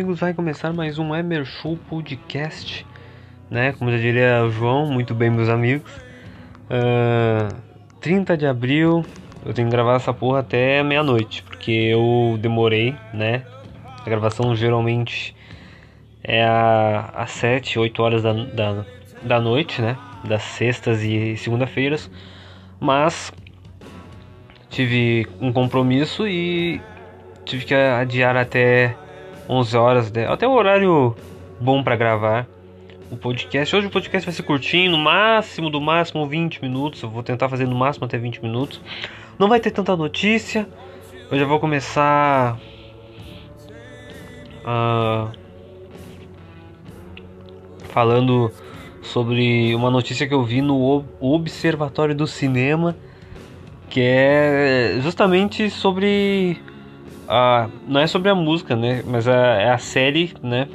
Amigos, vai começar mais um Emer Show Podcast, né? Como já diria o João, muito bem, meus amigos. Ah, 30 de abril, eu tenho que gravar essa porra até meia-noite, porque eu demorei, né? A gravação geralmente é às 7, 8 horas da, da, da noite, né? Das sextas e segunda-feiras, mas tive um compromisso e tive que adiar até 11 horas, né? até o horário bom pra gravar o podcast. Hoje o podcast vai ser curtinho, no máximo, do máximo 20 minutos. Eu vou tentar fazer no máximo até 20 minutos. Não vai ter tanta notícia. Eu já vou começar ah, falando sobre uma notícia que eu vi no Ob- Observatório do Cinema, que é justamente sobre a, não é sobre a música, né? Mas a- é a série, né?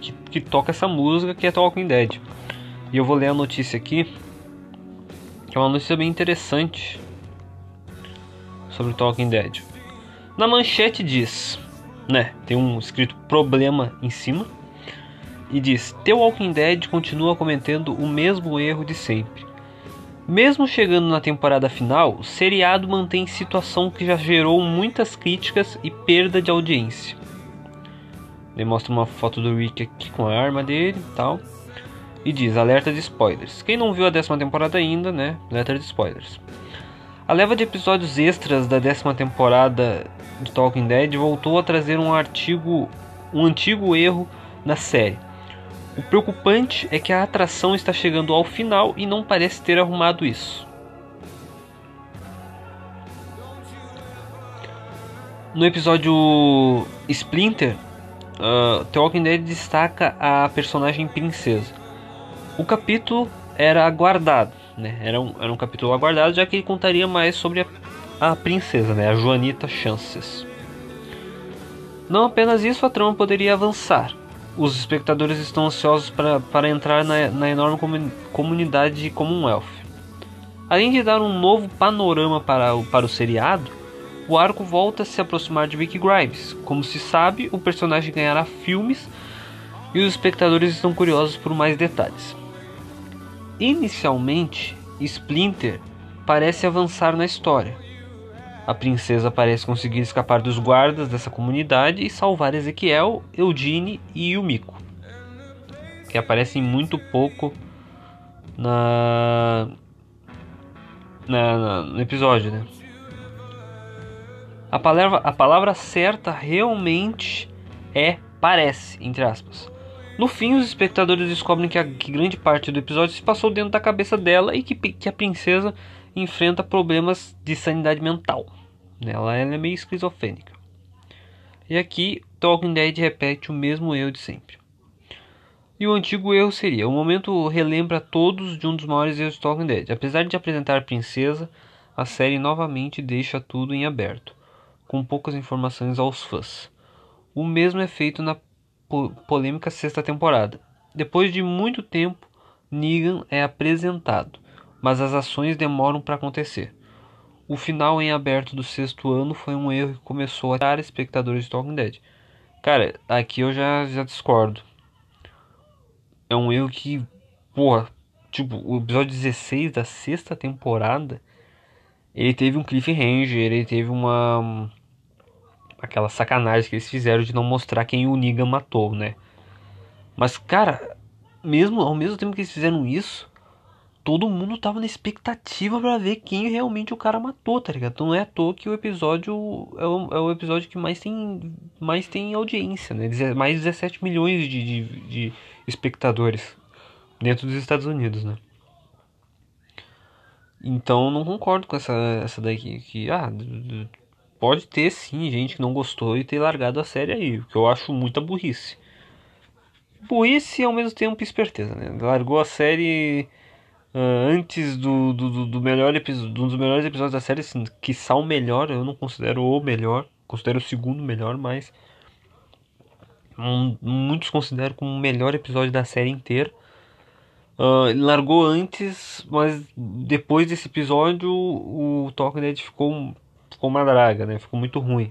Que, que toca essa música, que é Talking Dead. E eu vou ler a notícia aqui, que é uma notícia bem interessante sobre Talking Dead. Na manchete diz, né? Tem um escrito problema em cima e diz: The Walking Dead continua cometendo o mesmo erro de sempre. Mesmo chegando na temporada final, o seriado mantém situação que já gerou muitas críticas e perda de audiência. Ele mostra uma foto do Rick aqui com a arma dele e tal. E diz: alerta de spoilers. Quem não viu a décima temporada ainda, né? Alerta de spoilers. A leva de episódios extras da décima temporada de Talking Dead voltou a trazer um artigo, um antigo erro na série. O preocupante é que a atração está chegando ao final e não parece ter arrumado isso. No episódio Splinter, uh, The Walking Dead destaca a personagem princesa. O capítulo era aguardado, né? Era um, era um capítulo aguardado, já que ele contaria mais sobre a, a princesa, né? A Joanita Chances. Não apenas isso, a trama poderia avançar. Os espectadores estão ansiosos para, entrar na, na enorme comu- comunidade de Commonwealth. Além de dar um novo panorama para o, para o seriado, o arco volta a se aproximar de Rick Grimes. Como se sabe, o personagem ganhará filmes e os espectadores estão curiosos por mais detalhes. Inicialmente, Splinter parece avançar na história. A princesa parece conseguir escapar dos guardas dessa comunidade e salvar Ezequiel, Eugene e Yumiko, que aparecem muito pouco na, na- na- no episódio, né? A palavra, a palavra certa realmente é parece, entre aspas. No fim, os espectadores descobrem que, a, que grande parte do episódio se passou dentro da cabeça dela e que, que a princesa enfrenta problemas de sanidade mental. Ela, ela é meio esquizofrênica. E aqui, Talking Dead repete o mesmo erro de sempre. E o antigo erro seria: o momento relembra todos de um dos maiores erros de Talking Dead. Apesar de apresentar a princesa, a série novamente deixa tudo em aberto, com poucas informações aos fãs. O mesmo é feito na po- polêmica sexta temporada. Depois de muito tempo, Negan é apresentado, mas as ações demoram para acontecer. O final em aberto do sexto ano foi um erro que começou a tirar espectadores de Talking Dead. Cara, aqui eu já, já discordo. É um erro que, porra, tipo, o episódio 16 da sexta temporada, ele teve um cliffhanger, ele teve uma aquela sacanagem que eles fizeram de não mostrar quem o Negan matou, né? Mas, cara, mesmo ao mesmo tempo que eles fizeram isso, todo mundo tava na expectativa pra ver quem realmente o cara matou, tá ligado? Então não é à toa que o episódio é o, é o episódio que mais tem, mais tem audiência, né? Mais de 17 milhões de, de, de espectadores dentro dos Estados Unidos, né? Então não concordo com essa, essa daqui. Que, ah, pode ter sim gente que não gostou e ter largado a série aí, o que eu acho muita burrice. Burrice e ao mesmo tempo esperteza, né? Largou a série ah, antes do, do, do- melhor episódio, um dos melhores episódios da série, assim, que o melhor, eu não considero o melhor, considero o segundo melhor, mas um- muitos consideram como o melhor episódio da série inteira. Ah, ele largou antes, mas depois desse episódio o Talking Dead ficou, ficou uma draga, né? Ficou muito ruim.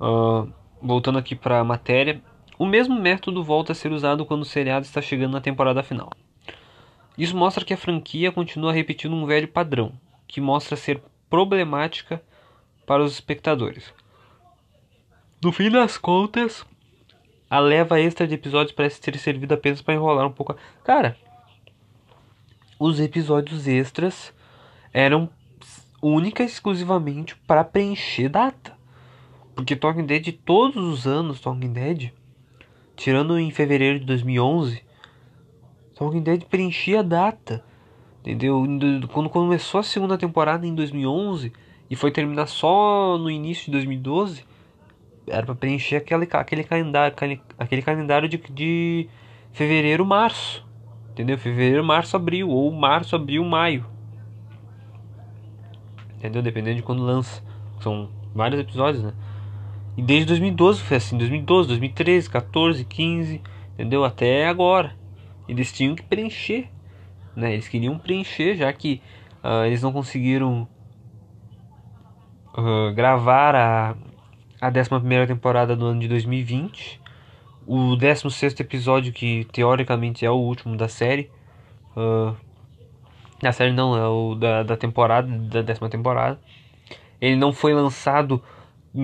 Ah, voltando aqui para a matéria, o mesmo método volta a ser usado quando o seriado está chegando na temporada final. Isso mostra que a franquia continua repetindo um velho padrão, que mostra ser problemática para os espectadores. No fim das contas, a leva extra de episódios parece ter servido apenas para enrolar um pouco. a- Cara, os episódios extras eram única e exclusivamente para preencher data. Porque Talking Dead, todos os anos, Talking Dead, tirando em fevereiro de 2011, Talking Dead preenchia a data. Entendeu? Quando começou a segunda temporada em 2011 e foi terminar só no início de 2012, era para preencher aquele, aquele calendário, aquele calendário de, de fevereiro, março. Entendeu? Fevereiro, março, abril. Ou março, abril, maio. Entendeu? Dependendo de quando lança. São vários episódios, né? E desde 2012 foi assim. 2012, 2013, 14, 15. Entendeu? Até agora. Eles tinham que preencher. Né? Eles queriam preencher, já que ah, eles não conseguiram ah, gravar a, a 11 temporada do ano de 2020. O 16 episódio, que teoricamente é o último da série. da série não, é o da, da temporada, da décima temporada. Ele não foi lançado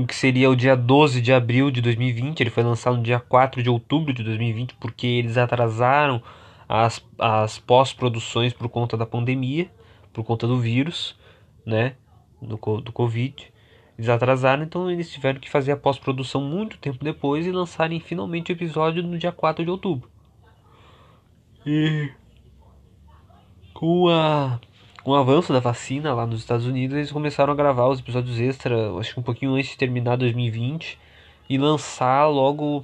que seria o dia 12 de abril de 2020, ele foi lançado no dia 4 de outubro de 2020, porque eles atrasaram as, as pós-produções por conta da pandemia, por conta do vírus, né, do, do Covid. Eles atrasaram, então eles tiveram que fazer a pós-produção muito tempo depois e lançarem finalmente o episódio no dia 4 de outubro. E com, a, com o avanço da vacina lá nos Estados Unidos, eles começaram a gravar os episódios extra, acho que um pouquinho antes de terminar 2020, e lançar logo,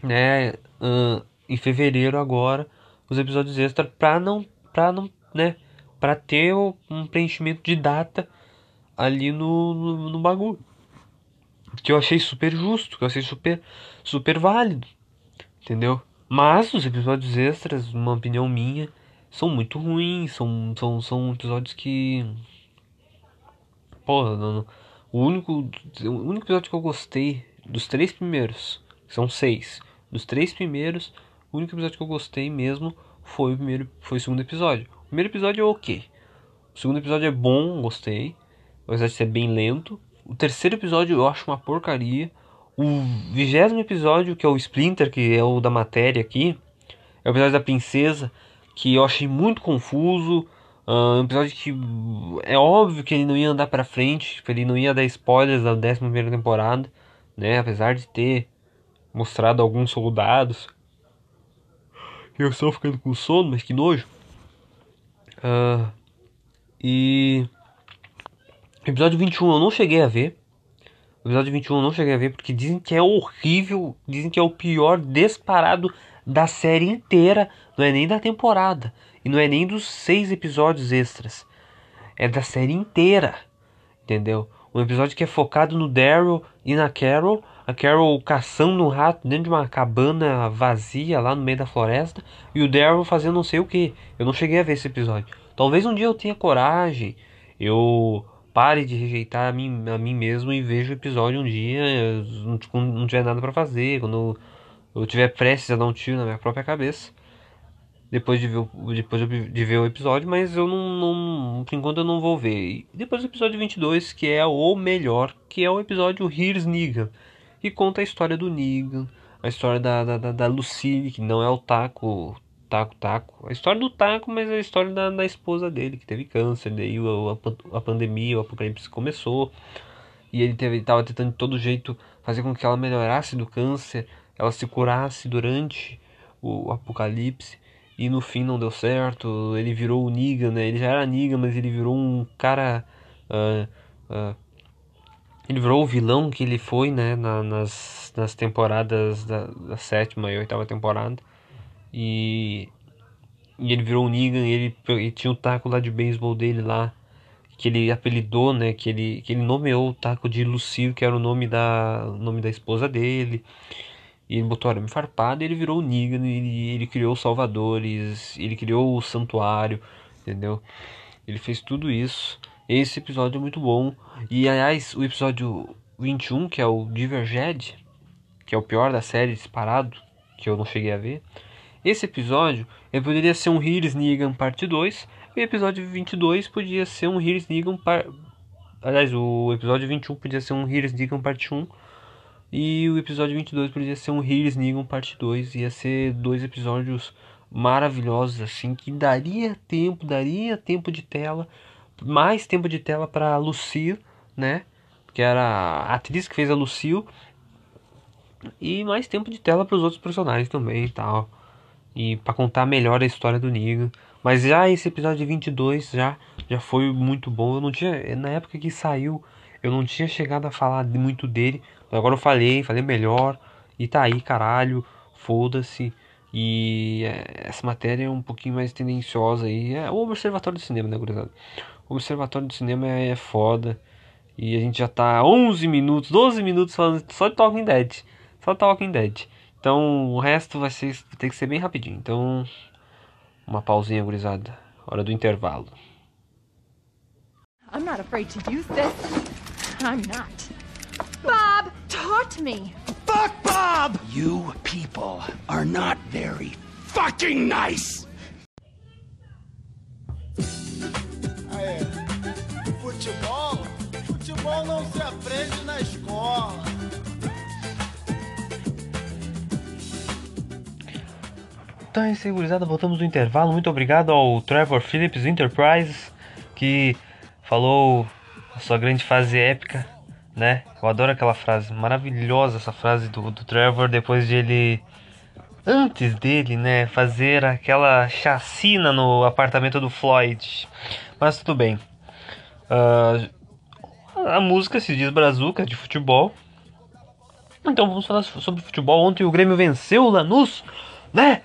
né, ahn, em fevereiro agora, os episódios extra pra não, pra não, né, pra ter um preenchimento de data ali no, no, no bagulho. Que eu achei super justo, que eu achei super, super válido. Entendeu? Mas os episódios extras, uma opinião minha, são muito ruins. São, são, são episódios que. Porra, não, não. O único, o único episódio que eu gostei dos três primeiros, são seis. Dos três primeiros, o único episódio que eu gostei mesmo foi o primeiro, foi o segundo episódio. O primeiro episódio é ok. O segundo episódio é bom, gostei. Apesar de ser bem lento. O terceiro episódio eu acho uma porcaria. O vigésimo episódio, que é o Splinter, que é o da matéria aqui, é o episódio da princesa, que eu achei muito confuso. Ah, um episódio que é óbvio que ele não ia andar pra frente, que ele não ia dar spoilers da décima primeira temporada, né? Apesar de ter mostrado alguns soldados. Eu estou ficando com sono, mas que nojo. Ah, e. Episódio 21 eu não cheguei a ver. Episódio 21 eu não cheguei a ver porque dizem que é horrível. Dizem que é o pior disparado da série inteira. Não é nem da temporada. E não é nem dos seis episódios extras. É da série inteira. Entendeu? Um episódio que é focado no Daryl e na Carol. A Carol caçando um rato dentro de uma cabana vazia lá no meio da floresta. E o Daryl fazendo não sei o que. Eu não cheguei a ver esse episódio. Talvez um dia eu tenha coragem. Eu pare de rejeitar a mim, a mim mesmo e veja o episódio um dia. eu Não, tiver nada pra fazer. Quando eu tiver prestes a dar um tiro na minha própria cabeça. Depois de ver, o- depois de ver o episódio, mas eu não, não. Por enquanto eu não vou ver. E depois do episódio 22, que é o melhor, que é o episódio Here's Negan. Que conta a história do Negan, a história da, da, da, da Lucille, que não é o taco Taco Taco. A história do Taco, mas a história da, da esposa dele, que teve câncer, daí a, a, a pandemia, o apocalipse começou. E ele teve, tava tentando de todo jeito fazer com que ela melhorasse do câncer, ela se curasse durante o apocalipse. E no fim não deu certo, ele virou o Negan, né? Ele já era Negan, mas ele virou um cara... Uh, uh, ele virou o vilão que ele foi, né? Na, nas, nas temporadas da, da sétima e oitava temporada. E, e ele virou o Negan e ele, ele tinha o taco lá de beisebol dele lá que ele apelidou, né, que ele, que ele nomeou o taco de Lucille, que era o nome da, o nome da esposa dele. E ele botou arame farpado ele virou o Negan, ele, ele criou os Salvadores, ele criou o Santuário, entendeu? Ele fez tudo isso. Esse episódio é muito bom. E aliás, o episódio 21, que é o Diverged, que é o pior da série disparado, que eu não cheguei a ver. Esse episódio, ele poderia ser um Here's Negan parte 2, e o episódio 22 podia ser um Here's Negan par... Aliás, o episódio 21 podia ser um Here's Negan parte 1, e o episódio 22 podia ser um Here's Negan parte 2, ia ser dois episódios maravilhosos assim, que daria tempo, daria tempo de tela, mais tempo de tela para Lucille, né? Que era a atriz que fez a Lucille, e mais tempo de tela para os outros personagens também e tal e para contar melhor a história do Negan. Mas já esse episódio 22 já já foi muito bom. Eu não tinha na época que saiu, eu não tinha chegado a falar muito dele. Agora eu falei, falei melhor e tá aí, caralho. Foda-se. E é, essa matéria é um pouquinho mais tendenciosa aí. É o Observatório do Cinema, né, gurizada? O Observatório do Cinema é, é foda. E a gente já tá 11 minutos, 12 minutos falando só de Talking Dead. Só Talking Dead. Então o resto vai ser tem que ser bem rapidinho. Então uma pausinha gurizada, hora do intervalo. I'm not afraid to use this. I'm not. Bob, taught me. Fuck Bob! You people are not very fucking nice! Aê, futebol? Futebol não se aprende na escola. Então é isso aí, gurizada. Voltamos do intervalo. Muito obrigado ao Trevor Phillips Enterprises que falou a sua grande fase épica, né? Eu adoro aquela frase, maravilhosa essa frase do, do Trevor depois de ele, antes dele, né, fazer aquela chacina no apartamento do Floyd. Mas tudo bem. Ah, a música se diz Brazuca de futebol. Então vamos falar sobre futebol. Ontem o Grêmio venceu o Lanús, né?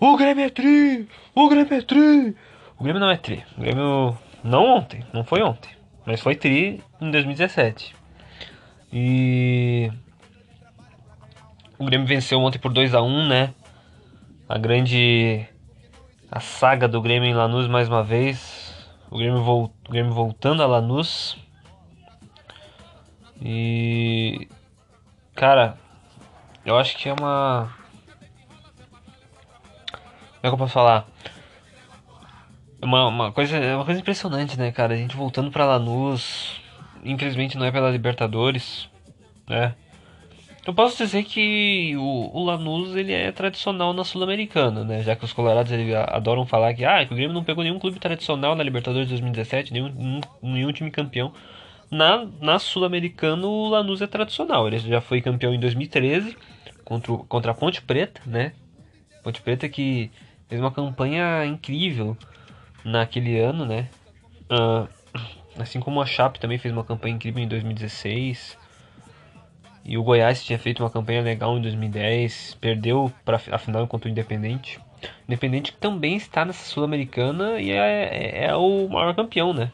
O Grêmio é tri! O Grêmio é tri! O Grêmio não é tri. O Grêmio não ontem, não foi ontem, mas foi tri em 2017. E o Grêmio venceu ontem por 2 a 1, né? A grande a saga do Grêmio em Lanús mais uma vez. O Grêmio, vol... o Grêmio voltando a Lanús. E cara, eu acho que é uma como é que eu posso falar? É uma, uma, coisa, é uma coisa impressionante, né, cara? A gente voltando pra Lanús. Infelizmente não é pela Libertadores, né? Eu posso dizer que o, o Lanús ele é tradicional na Sul-Americana, né? Já que os colorados adoram falar que, ah, que o Grêmio não pegou nenhum clube tradicional na Libertadores 2017, nenhum, nenhum, time campeão. Na, na Sul-Americana o Lanús é tradicional. Ele já foi campeão em 2013 contra, contra a Ponte Preta, né? Ponte Preta que fez uma campanha incrível naquele ano, né? Ah, assim como a Chape também fez uma campanha incrível em 2016. E o Goiás tinha feito uma campanha legal em 2010, perdeu para a final contra o Independente. Independente que também está nessa Sul-Americana e é, é- é o maior campeão, né?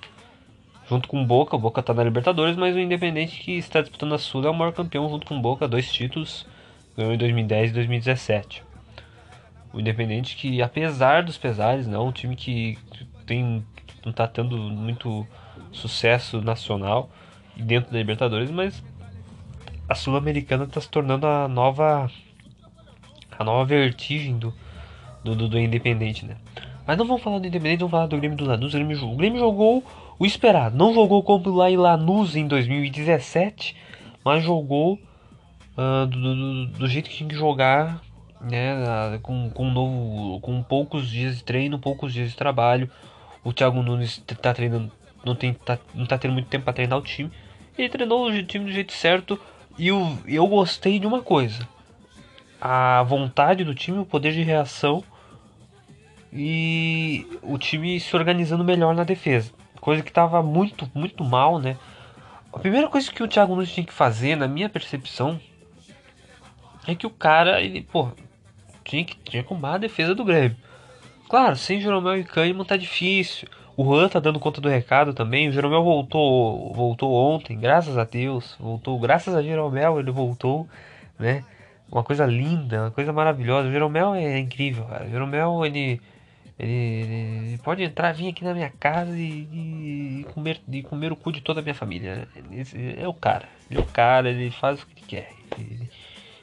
Junto com o Boca, o Boca tá na Libertadores, mas o Independente que está disputando a Sul é o maior campeão junto com o Boca, dois títulos, ganhou em 2010 e 2017. O Independente que, apesar dos pesares, não é um time que tem não tá tendo muito sucesso nacional e dentro da Libertadores, mas a Sul-Americana está se tornando a nova a nova vertigem do, do, do, do Independente, né? Mas não vamos falar do Independente, vamos falar do Grêmio do Lanús. O Grêmio, o Grêmio jogou o esperado. Não jogou como lá em Lanús em 2017, mas jogou do, do, do- do jeito que tinha que jogar né? Com, com novo, com poucos dias de treino, poucos dias de trabalho. O Thiago Nunes tá treinando, não tem, tá, não tá tendo muito tempo para treinar o time. Ele treinou o time do jeito certo e o, eu gostei de uma coisa: a vontade do time, o poder de reação e o time se organizando melhor na defesa. Coisa que tava muito, muito mal, né? A primeira coisa que o Thiago Nunes tinha que fazer, na minha percepção, é que o cara, ele, pô, tinha que, tinha que arrumar a defesa do Grêmio. Claro, sem Jeromel e Kahneman tá difícil. O Juan tá dando conta do recado também. O Jeromel voltou, voltou ontem, graças a Deus. Voltou, graças a Jeromel ele voltou, né? Uma coisa linda, uma coisa maravilhosa. O Jeromel é incrível, cara. O Jeromel, ele, ele, ele pode entrar, vir aqui na minha casa e, e comer, e comer o cu de toda a minha família. Esse é o cara. Ele é o cara, ele faz o que ele quer. Ele-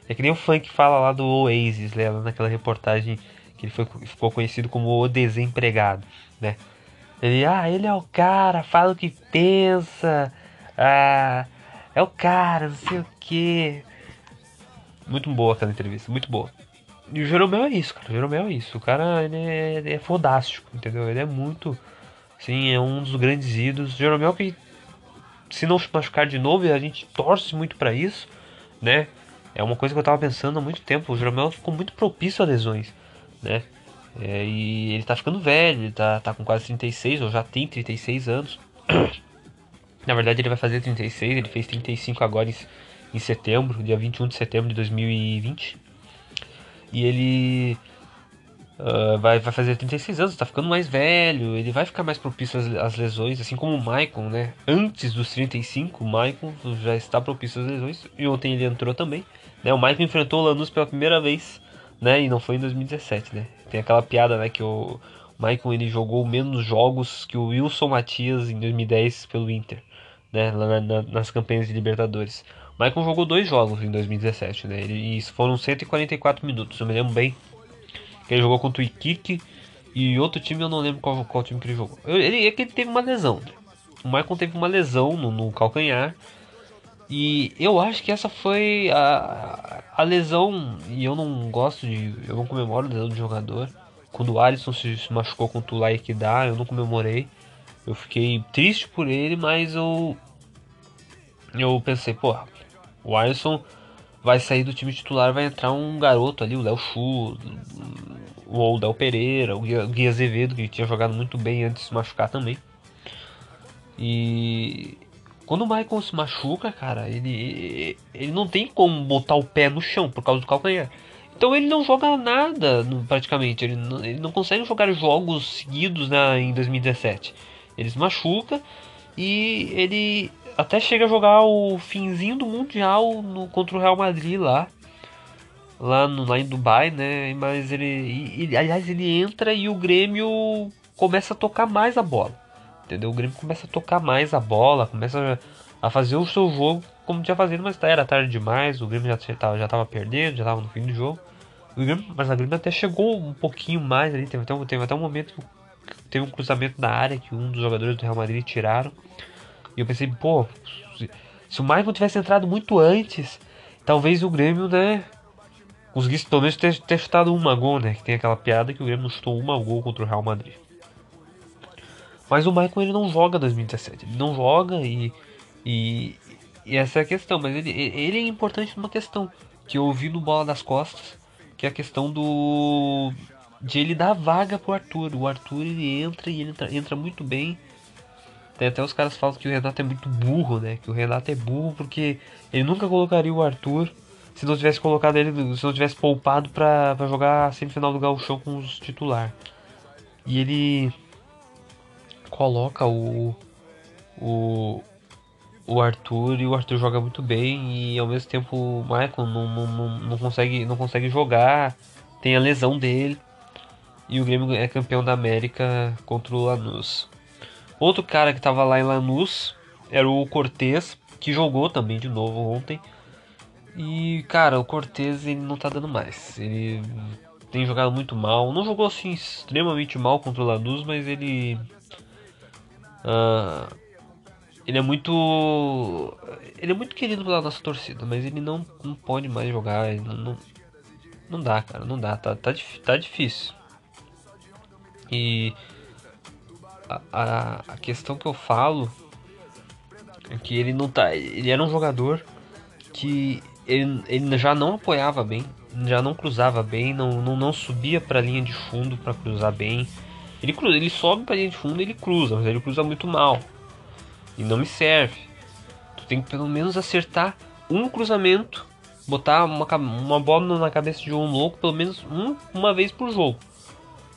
é que nem o funk fala lá do Oasis, né, naquela reportagem que ele foi, ficou conhecido como o desempregado, né? Ele, ah, ele é o cara, fala o que pensa, ah, é o cara, não sei o que. Muito boa aquela entrevista, muito boa. E o Jeromel é isso, cara, o Jeromel é isso. O cara, ele é, ele é fodástico, entendeu? Ele é muito, sim, é um dos grandes ídolos. O Jeromel que, se não se machucar de novo, a gente torce muito pra isso, né? É uma coisa que eu tava pensando há muito tempo. O Jeromel ficou muito propício a lesões, né? É, e ele tá ficando velho, ele tá, tá com quase 36, ou já tem 36 anos. Na verdade, ele vai fazer 36, ele fez 35 agora em, em setembro, dia 21 de setembro de 2020. E ele ah, vai, vai fazer 36 anos, tá ficando mais velho, ele vai ficar mais propício às, às lesões, assim como o Maicon, né? Antes dos 35, o Maicon já está propício às lesões, e ontem ele entrou também. Né? O Maicon enfrentou o Lanús pela primeira vez, né? E não foi em 2017, né? Tem aquela piada, né? Que o Maicon ele jogou menos jogos que o Wilson Matias em 2010 pelo Inter, né? Na- na- nas campanhas de Libertadores. O Maicon jogou dois jogos em 2017, né? Ele, e isso foram 144 minutos, eu me lembro bem. Ele jogou contra o Iquique e outro time eu não lembro qual, qual time que ele jogou. Ele, é que ele teve uma lesão. né? O Maicon teve uma lesão no, no calcanhar. E eu acho que essa foi a, a lesão. E eu não gosto de. Eu não comemoro a lesão do jogador. Quando o Alisson se, se machucou contra o Laikidá, eu não comemorei. Eu fiquei triste por ele, mas eu. Eu pensei, porra, o Alisson vai sair do time titular, vai entrar um garoto ali, o Léo Chu, ou o Léo Pereira, o Gui o Gui Azevedo, que tinha jogado muito bem antes de se machucar também. E quando o Michael se machuca, cara, ele, ele não tem como botar o pé no chão por causa do calcanhar. Então ele não joga nada, praticamente. Ele não, ele não consegue jogar jogos seguidos né, em 2017. Ele se machuca e ele até chega a jogar o finzinho do Mundial no, contra o Real Madrid lá. Lá, no, lá em Dubai, né? Mas ele, ele. Aliás, ele entra e o Grêmio começa a tocar mais a bola. Entendeu? O Grêmio começa a tocar mais a bola, começa a fazer o seu jogo como tinha fazendo, mas tá- era tarde demais, o Grêmio já, já, tava, já perdendo, já tava no fim do jogo. O Grêmio, mas a Grêmio até chegou um pouquinho mais ali, teve até, um- teve até um momento que teve um cruzamento na área que um dos jogadores do Real Madrid tiraram. E eu pensei, pô, se, se o Michael tivesse entrado muito antes, talvez o Grêmio, né, conseguisse pelo menos ter, ter chutado uma gol, né? Que tem aquela piada que o Grêmio chutou uma gol contra o Real Madrid. Mas o Michael ele não joga 2017. Ele não joga e, e, e essa é a questão. Mas ele, ele é importante numa questão que eu ouvi no Bola das Costas, que é a questão do de ele dar vaga pro Arthur. O Arthur ele entra e ele entra, entra muito bem. Tem até os caras falam que o Renato é muito burro, né? Que o Renato é burro porque ele nunca colocaria o Arthur se não tivesse colocado ele, se não tivesse poupado pra jogar a semifinal do Gauchão com os titular. E ele coloca o o o Arthur e o Arthur joga muito bem e ao mesmo tempo o Michael não, não, não, consegue não consegue jogar, tem a lesão dele e o Grêmio é campeão da América contra o Lanús. Outro cara que tava lá em Lanús era o Cortez, que jogou também de novo ontem. E cara, o Cortez ele não tá dando mais. Ele tem jogado muito mal. Não jogou assim extremamente mal contra o Lanús, mas ele ah, ele é muito. Ele é muito querido pela nossa torcida, mas ele não, não pode mais jogar. Não, não- Não dá, cara, não dá. Tá, tá, tá difícil. E a, a, a questão que eu falo é que ele não tá. Ele era um jogador que ele, ele já não apoiava bem, já não cruzava bem, não, não, não subia pra linha de fundo pra cruzar bem. Ele, cru, ele sobe pra linha de fundo e ele cruza, mas ele cruza muito mal. E não me serve. Tu tem que pelo menos acertar um cruzamento, botar uma, uma bola na cabeça de um louco pelo menos um, uma vez por jogo.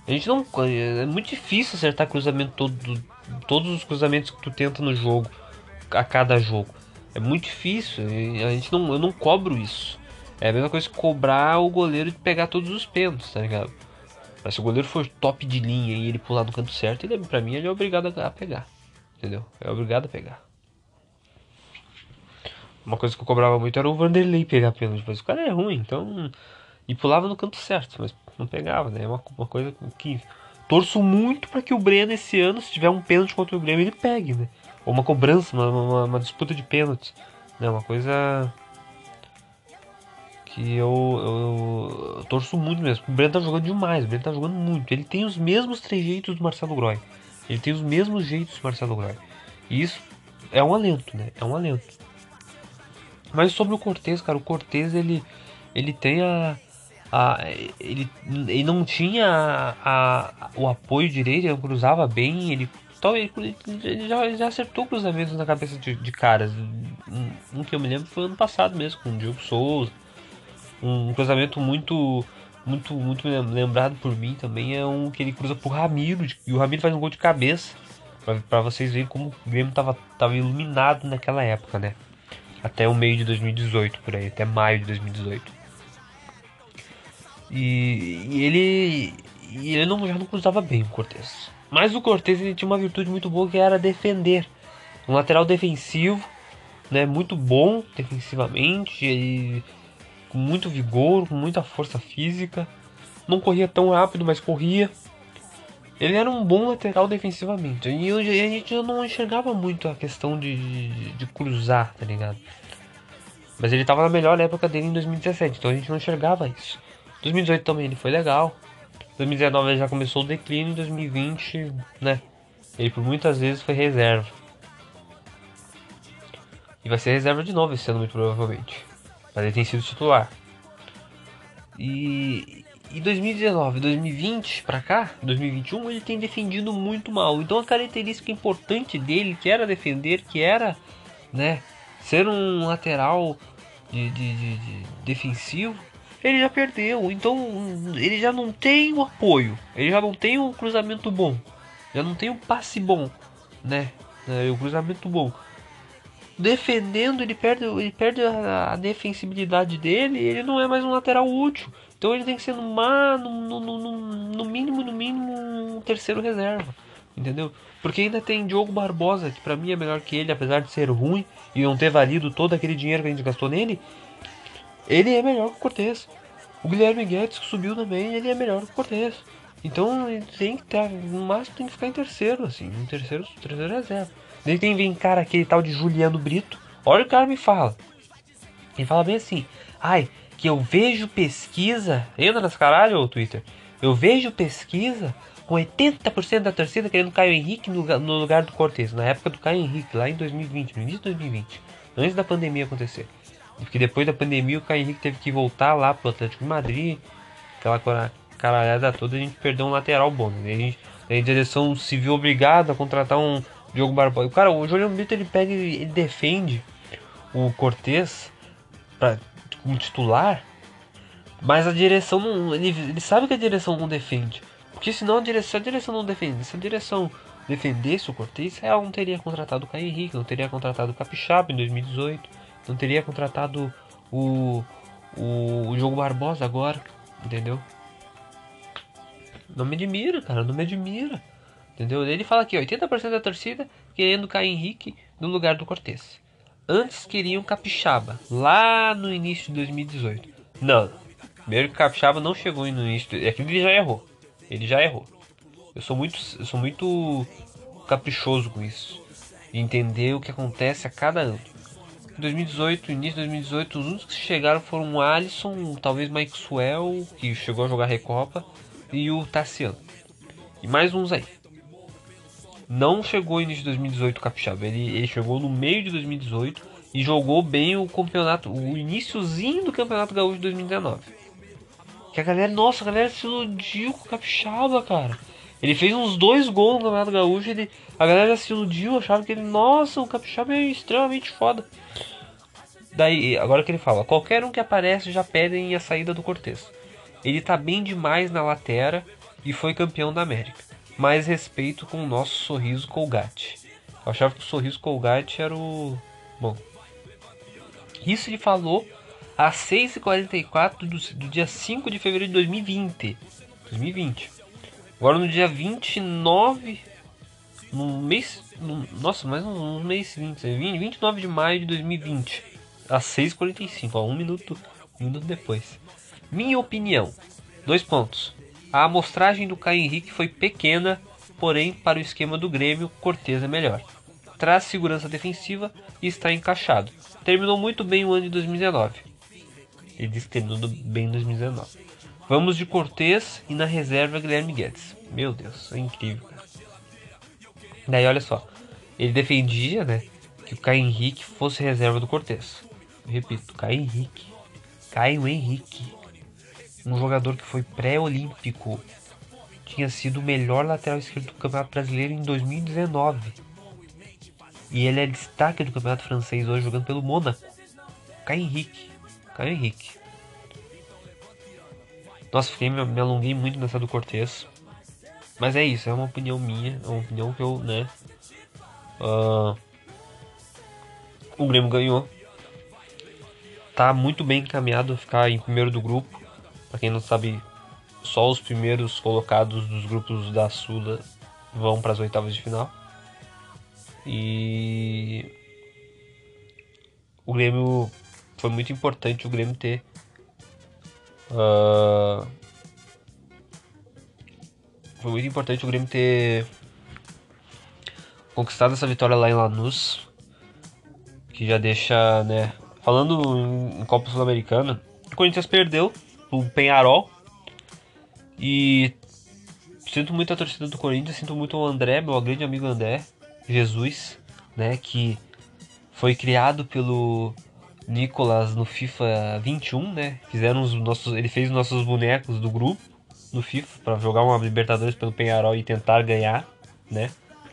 A gente não. É muito difícil acertar cruzamento todo, todos os cruzamentos que tu tenta no jogo, a cada jogo. É muito difícil. A gente não, eu não cobro isso. É a mesma coisa que cobrar o goleiro de pegar todos os pênaltis, tá ligado? Mas se o goleiro for top de linha e ele pular no canto certo, ele, pra mim ele é obrigado a a pegar. Entendeu? É obrigado a pegar. Uma coisa que eu cobrava muito era o Vanderlei pegar pênalti, mas o cara é ruim, então. E pulava no canto certo, mas não pegava, né? É uma, uma coisa que. Torço muito para que o Breno esse ano, se tiver um pênalti contra o Grêmio, ele pegue, né? Ou uma cobrança, uma, uma, uma disputa de pênaltis. Né? Uma coisa. Que eu, eu, eu torço muito mesmo. O Breno tá jogando demais, o Breno tá jogando muito. Ele tem os mesmos trejeitos do Marcelo Groy. Ele tem os mesmos jeitos do Marcelo Groy. E isso é um alento, né? É um alento. Mas sobre o Cortez, cara, o Cortez ele, ele tem a. a ele, ele não tinha a, a- o apoio direito, ele cruzava bem, ele. Então ele, ele já, ele já acertou cruzamentos na cabeça de, de caras. Um, um que eu me lembro foi ano passado mesmo, com o Diogo Souza. Um cruzamento muito. Muito, muito lembrado por mim também é um que ele cruza pro Ramiro e o Ramiro faz um gol de cabeça. Pra vocês verem como o Grêmio tava, tava iluminado naquela época, né? até o meio de 2018 por aí, até maio de 2018. E, e ele e ele não já não cruzava bem o Cortez. Mas o Cortez ele tinha uma virtude muito boa que era defender. Um lateral defensivo, né, muito bom defensivamente, ele, com muito vigor, com muita força física. Não corria tão rápido, mas corria. Ele era um bom lateral defensivamente. E eu- a gente não enxergava muito a questão de, de, cruzar, tá ligado? Mas ele tava na melhor época dele em 2017, então a gente não enxergava isso. 2018 também ele foi legal. 2019 ele já começou o declínio, em 2020, né? Ele por muitas vezes foi reserva. E vai ser reserva de novo esse ano, muito provavelmente. Mas ele tem sido titular. E, e 2019, 2020 pra cá, 2021, ele tem defendido muito mal. Então a característica importante dele, que era defender, que era, né, ser um lateral de, de- de- de defensivo, ele já perdeu. Então ele já não tem o apoio, ele já não tem o cruzamento bom, já não tem o passe bom, né, né, o cruzamento bom defendendo, ele perde, ele perde a, a defensibilidade dele e ele não é mais um lateral útil. Então ele tem que ser no, no, no, no, no- mínimo, no mínimo, um terceiro reserva. Entendeu? Porque ainda tem Diogo Barbosa, que pra mim é melhor que ele, apesar de ser ruim e não ter valido todo aquele dinheiro que a gente gastou nele. Ele é melhor que o Cortez. O Guilherme Guedes, que subiu também, ele é melhor que o Cortez. Então ele tem que estar, no máximo tem que ficar em terceiro, assim, em terceiro, terceiro reserva. Daí tem vem cara aquele tal de Juliano Brito. Olha o cara me fala. Ele fala bem assim, ai, que eu vejo pesquisa. Entra nesse caralho, ô Twitter. Eu vejo pesquisa com 80% da torcida querendo Caio Henrique no, lugar- no lugar do Cortez. Na época do Caio Henrique, lá em 2020, no início de 2020. Antes da pandemia acontecer. Porque depois da pandemia o Caio Henrique teve que voltar lá pro Atlético de Madrid. Aquela caralhada toda, a gente perdeu um lateral bom. Né? A, gente, a direção se viu obrigada a contratar um Diogo Barbosa. Cara, o Juliano Brito ele pega ele defende o Cortez pra, como titular, mas a direção não. Ele, ele sabe que a direção não defende. Porque senão a direção, se a direção não defende, se a direção defendesse o Cortez, ela não teria contratado o Caio Henrique, não teria contratado o Capixaba em 2018, não teria contratado o, o, o Diogo Barbosa agora, entendeu? Não me admira, cara, não me admira. Entendeu? Ele fala aqui, ó, 80% da torcida querendo Caio Henrique no lugar do Cortez. Antes queriam Capixaba, lá no início de 2018. Não, primeiro que Capixaba não chegou no início, é que ele já errou. Ele já errou. Eu sou muito, eu sou muito caprichoso com isso. De entender o que acontece a cada ano. Em 2018, início de 2018, os únicos que chegaram foram o Alisson, talvez Maxwell, que chegou a jogar Recopa, e o Tassiano. E mais uns aí. Não chegou início de 2018 o Capixaba, ele, ele chegou no meio de 2018 e jogou bem o campeonato, o iníciozinho do Campeonato Gaúcho de 2019. Que a galera, nossa, a galera se iludiu com o Capixaba, cara. Ele fez uns dois gols no Campeonato Gaúcho, ele, a galera se iludiu, achava que ele, nossa, o Capixaba é extremamente foda. Daí, agora que ele fala, qualquer um que aparece já pedem a saída do Cortez. Ele tá bem demais na lateral e foi campeão da América. Mais respeito com o nosso sorriso Colgate. Eu achava que o sorriso Colgate era o. Bom. Isso ele falou às 6h44 do, do dia 5 de fevereiro de 2020. 2020. Agora no dia 29. No mês. No, nossa, mais um, um mês seguinte. 29 de maio de 2020. Às 6h45. Ó, um minuto, um minuto depois. Minha opinião. Dois pontos. A amostragem do Caio Henrique foi pequena, porém, para o esquema do Grêmio, Cortez é melhor. Traz segurança defensiva e está encaixado. Terminou muito bem o ano de 2019. Ele disse que terminou bem em 2019. Vamos de Cortez e na reserva Guilherme Guedes. Meu Deus, é incrível, cara. Daí olha só, ele defendia, né, que o Caio Henrique fosse reserva do Cortez. Repito, Caio Henrique. Caio Henrique. Um jogador que foi pré-olímpico. Tinha sido o melhor lateral esquerdo do Campeonato Brasileiro em 2019. E ele é destaque do Campeonato Francês hoje jogando pelo Mônaco. Caio Henrique. Caio Henrique. Nossa, fiquei, me, me alonguei muito nessa do Cortez. Mas é isso, é uma opinião minha, é uma opinião que eu, né. Uh, o Grêmio ganhou. Tá muito bem encaminhado a ficar em primeiro do grupo. Pra quem não sabe, só os primeiros colocados dos grupos da Sula vão para as oitavas de final. E o Grêmio foi muito importante o Grêmio ter uh, foi muito importante o Grêmio ter conquistado essa vitória lá em Lanús, que já deixa, né, falando em, em Copa Sul-Americana, o Corinthians perdeu o Penharol e sinto muito a torcida do Corinthians, sinto muito o André, meu grande amigo André Jesus, né, que foi criado pelo Nicolas no FIFA 21, né? Fizeram os nossos, ele fez os nossos bonecos do grupo no FIFA para jogar uma Libertadores pelo Penharol e tentar ganhar, né?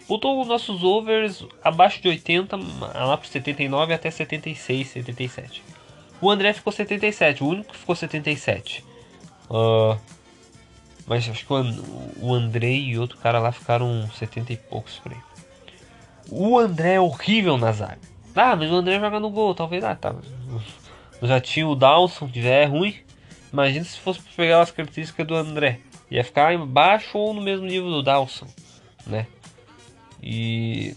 Botou os nossos overs abaixo de 80, lá para 79 até 76, 77. O André ficou 77, o único que ficou 77. Uh, mas acho que o André e outro cara lá ficaram 70 e poucos por aí. O André é horrível na zaga. Ah, mas o André joga no gol, talvez. Ah, tá. Já tinha o Dawson, que já é ruim. Imagina se fosse pegar as características do André. Ia ficar embaixo ou no mesmo nível do Dawson, né? E.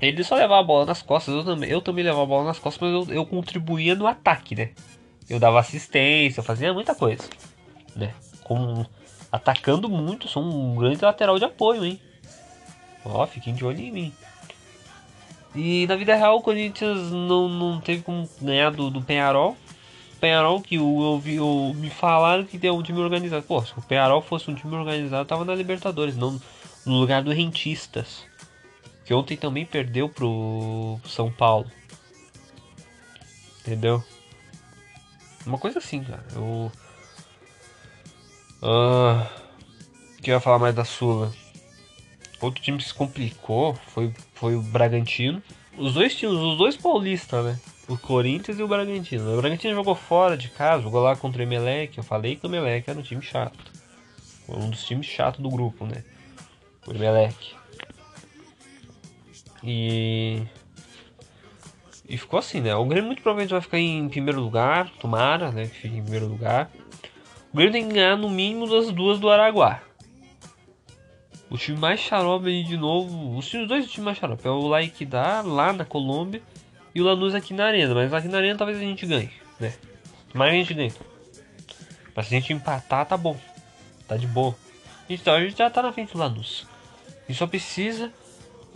Ele só levava a bola nas costas, eu também, eu também levava a bola nas costas, mas eu, eu contribuía no ataque, né? Eu dava assistência, eu fazia muita coisa, né? Com, atacando muito, sou um grande lateral de apoio, hein? Ó, fiquem de olho em mim. E na vida real o Corinthians não, não teve como ganhar do, do Penharol. Penharol que eu, vi, eu me falaram que tem um time organizado. Pô, se o Penharol fosse um time organizado, tava na Libertadores, não no lugar do Rentistas. Que ontem também perdeu pro São Paulo. Entendeu? Uma coisa assim, cara. Eu. Uh, que eu ia falar mais da Sula. Outro time que se complicou foi, foi o Bragantino. Os dois times, os dois paulistas, né? O Corinthians e o Bragantino. O Bragantino jogou fora de casa, jogou lá contra o Emelec. Eu falei que o Emelec era um time chato. Um dos times chatos do grupo, né? O Emelec. E. E ficou assim, né? O Grêmio muito provavelmente vai ficar em primeiro lugar, tomara, né? Que fique em primeiro lugar. O Grêmio tem que ganhar no mínimo das duas do Araguá. O time mais xarope de novo. Os dois times mais xarope. É o Like dá lá na Colômbia e o Lanús aqui na arena. Mas aqui na arena talvez a gente ganhe, né? Mais a gente ganhe. Mas se a gente empatar, tá bom. Tá de boa. Então a gente já tá na frente do Lanús. E só precisa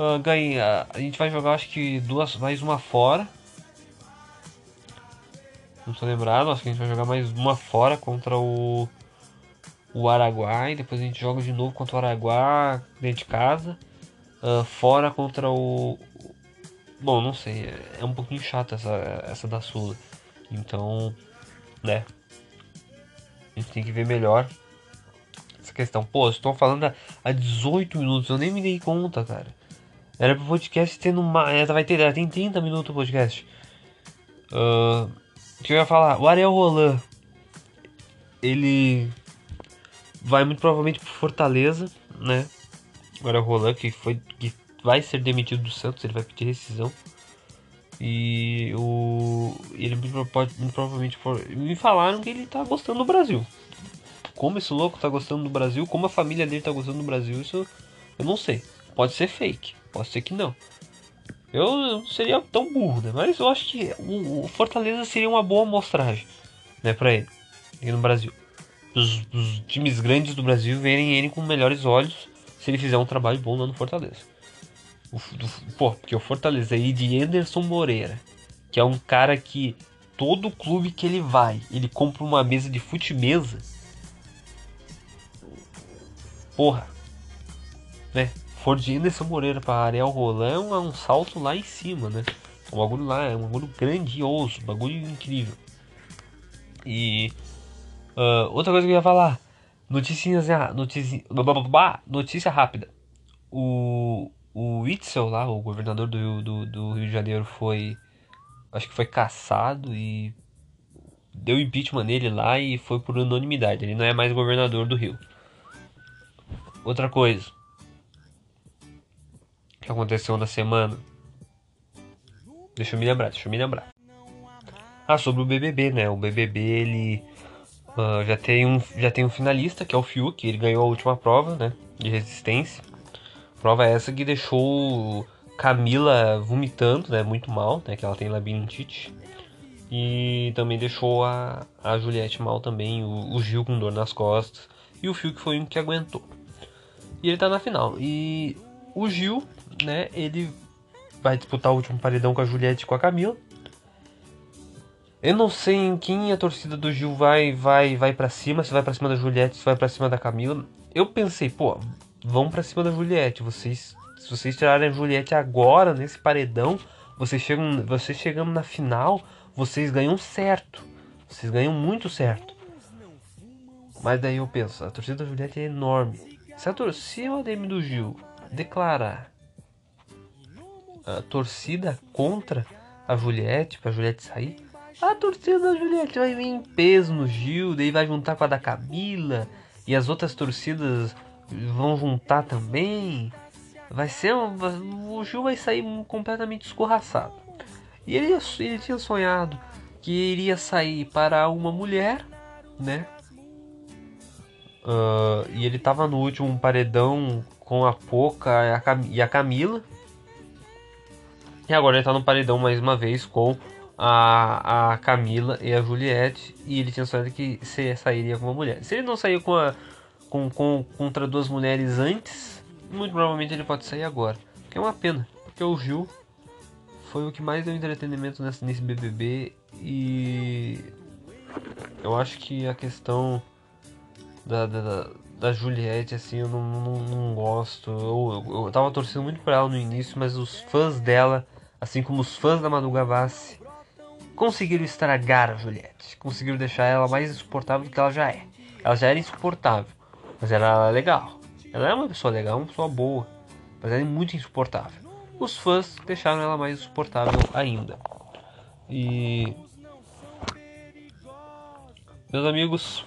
Ah, ganha. A gente vai jogar acho que duas. mais uma fora. Não tô lembrado, acho que a gente vai jogar mais uma fora contra o. O Araguai. Depois a gente joga de novo contra o Araguai dentro de casa. Ah, fora contra o. Bom, não sei. é- um pouquinho chata essa, essa da Sula. Então, né? A gente tem que ver melhor essa questão. Pô, estão falando há 18 minutos, eu nem me dei conta, cara. Era pro podcast ter numa. Vai ter, tem 30 minutos o podcast. O que eu ia falar? O Ariel Roland. Ele vai muito provavelmente pro Fortaleza, né? O Ariel Roland, que, foi, que vai ser demitido do Santos, ele vai pedir rescisão. E o. Ele muito, provavelmente. Me falaram que ele tá gostando do Brasil. Como esse louco tá gostando do Brasil, como a família dele tá gostando do Brasil, isso eu não sei. Pode ser fake, pode ser que não. Eu não seria tão burro, né? Mas eu acho que o, Fortaleza seria uma boa amostragem, né, pra ele, aqui no Brasil. Os, os times grandes do Brasil verem ele com melhores olhos se ele fizer um trabalho bom lá no Fortaleza. O, do- pô, porque o Fortaleza aí de Anderson Moreira, que é um cara que todo clube que ele vai, ele compra uma mesa de fute-mesa. Porra, né? For de Anderson Moreira para Ariel Roland é um, é salto lá em cima, né? Um bagulho lá, é um bagulho grandioso, um bagulho incrível. E ah, outra coisa que eu ia falar, notícias, notícia, notícia rápida. O o Witzel lá, o governador do, do, do Rio de Janeiro foi, acho que foi caçado e deu impeachment nele lá e foi por unanimidade. Ele não é mais governador do Rio. Outra coisa que aconteceu na semana. Deixa eu me lembrar, deixa eu me lembrar. Ah, sobre o BBB, né? O BBB ele ah, já tem um já tem um finalista que é o Fiuk, ele ganhou a última prova, né? De resistência. Prova essa que deixou Camila vomitando, né? Muito mal, né? Que ela tem labirintite. E também deixou a, a Juliette mal também, o, o Gil com dor nas costas. E o Fiuk foi um que aguentou. E ele tá na final. E o Gil, né, ele vai disputar o último paredão com a Juliette e com a Camila. Eu não sei em quem a torcida do Gil vai vai vai para cima, se vai pra cima da Juliette, se vai pra cima da Camila. Eu pensei, pô, vão pra cima da Juliette. Vocês se vocês tirarem a Juliette agora nesse paredão, vocês chegam, vocês chegando na final, vocês ganham certo. Vocês ganham muito certo. Mas daí eu penso, a torcida da Juliette é enorme. Se, a tor se o ADM do Gil declarar a torcida contra a Juliette, pra Juliette sair, a torcida da Juliette vai vir em peso no Gil, daí vai juntar com a da Camila, e as outras torcidas vão juntar também. Vai ser um, o Gil vai sair completamente escorraçado. E ele, ele tinha sonhado que iria sair para uma mulher, né? Ah, e ele tava no último paredão com a Poca e a Camila. E agora ele tá no paredão mais uma vez com a, a Camila e a Juliette. E ele tinha sonhado que se sairia com uma mulher. Se ele não saiu com a, com, com, contra duas mulheres antes, muito provavelmente ele pode sair agora. Que é uma pena, porque o Gil foi o que mais deu entretenimento nesse, nesse BBB. E eu acho que a questão da, da, da, da Juliette, assim, eu não, não, não gosto. Eu, eu, eu tava torcendo muito pra ela no início, mas os fãs dela, assim como os fãs da Manu Gavassi, conseguiram estragar a Juliette. Conseguiram deixar ela mais insuportável do que ela já é. Ela já era insuportável, mas ela era legal. Ela é uma pessoa legal, uma pessoa boa, mas ela é muito insuportável. Os fãs deixaram ela mais insuportável ainda. E. Meus amigos,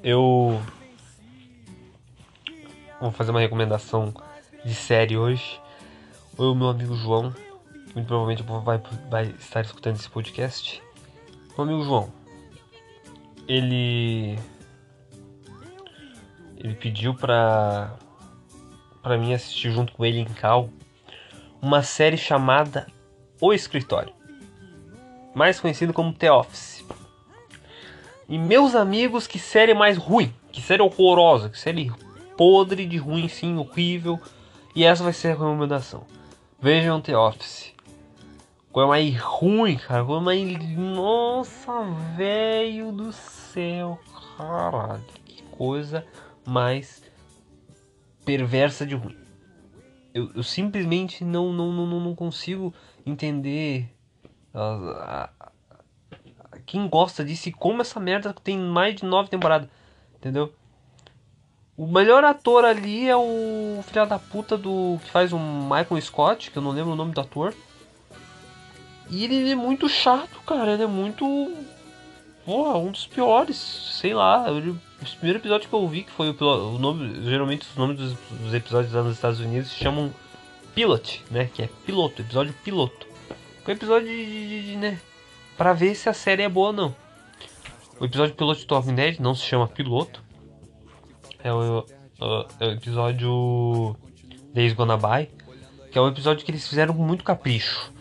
eu vou fazer uma recomendação de série hoje. O meu amigo João, muito provavelmente vai, vai estar escutando esse podcast. Meu amigo João, ele ele pediu pra para mim assistir junto com ele em Cal uma série chamada O Escritório, mais conhecido como The Office. E meus amigos, que série mais ruim, que série horrorosa, que série podre de ruim, sim, horrível. E essa vai ser a recomendação. Vejam The Office. Coisa mais ruim, cara. Coisa mais. Nossa, velho do céu. Caralho. Que coisa mais perversa de ruim. Eu, eu simplesmente não, não, não, não- consigo entender a- a- a- quem gosta disso e como essa merda tem mais de nove temporadas. Entendeu? O melhor ator ali é o filho da puta do que faz o Michael Scott, que eu não lembro o nome do ator. E ele é muito chato, cara. Ele é muito. Porra, um dos piores. Sei lá. Ele, o primeiro episódio que eu vi, que foi o, o nome. Geralmente os nomes dos, dos episódios lá nos Estados Unidos se chamam Pilot, né? Que é piloto, episódio piloto. Que é episódio de, de- de- de, né? Pra ver se a série é boa ou não. O episódio piloto de Talking Dead não se chama piloto. É o, o- é o episódio Days Gonna By. Que é um episódio que eles fizeram com muito capricho.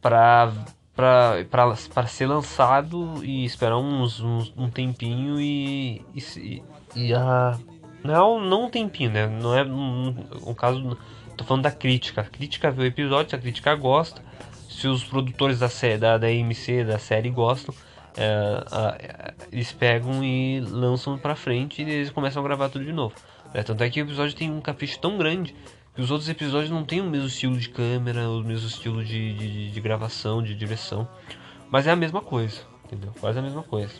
Pra, pra, pra, pra ser lançado e esperar uns, uns- um tempinho e. E, e a. Não, não um tempinho, né? Não é um, um caso. Tô falando da crítica. A crítica vê o episódio, se a crítica gosta. Se os produtores da, da, da AMC, da série, gostam, é, a- eles pegam e lançam pra frente e eles começam a gravar tudo de novo. É, tanto é que o episódio tem um capricho tão grande que os outros episódios não têm o mesmo estilo de câmera, o mesmo estilo de, de, de- gravação, de direção. Mas é a mesma coisa, entendeu? Quase a mesma coisa.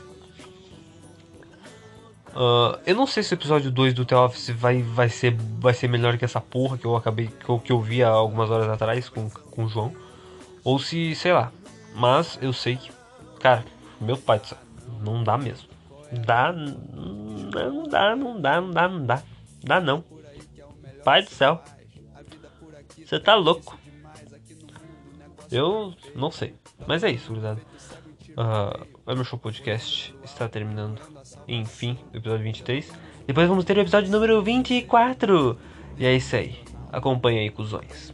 Ah, eu não sei se o episódio 2 do The Office vai, vai, ser, vai ser melhor que essa porra que eu acabei que eu, que eu vi há algumas horas atrás com, com o João. Ou se, sei lá. Mas eu sei que, cara, meu pai do céu, não dá mesmo. Dá, não dá, não dá, não dá, não dá. Dá não. Pai do céu. Você tá louco. Eu não sei. Mas é isso, gurizada. Uh, o Emer Show Podcast está terminando. Enfim, o episódio 23. Depois vamos ter o episódio número 24. E é isso aí. Acompanha aí, cuzões.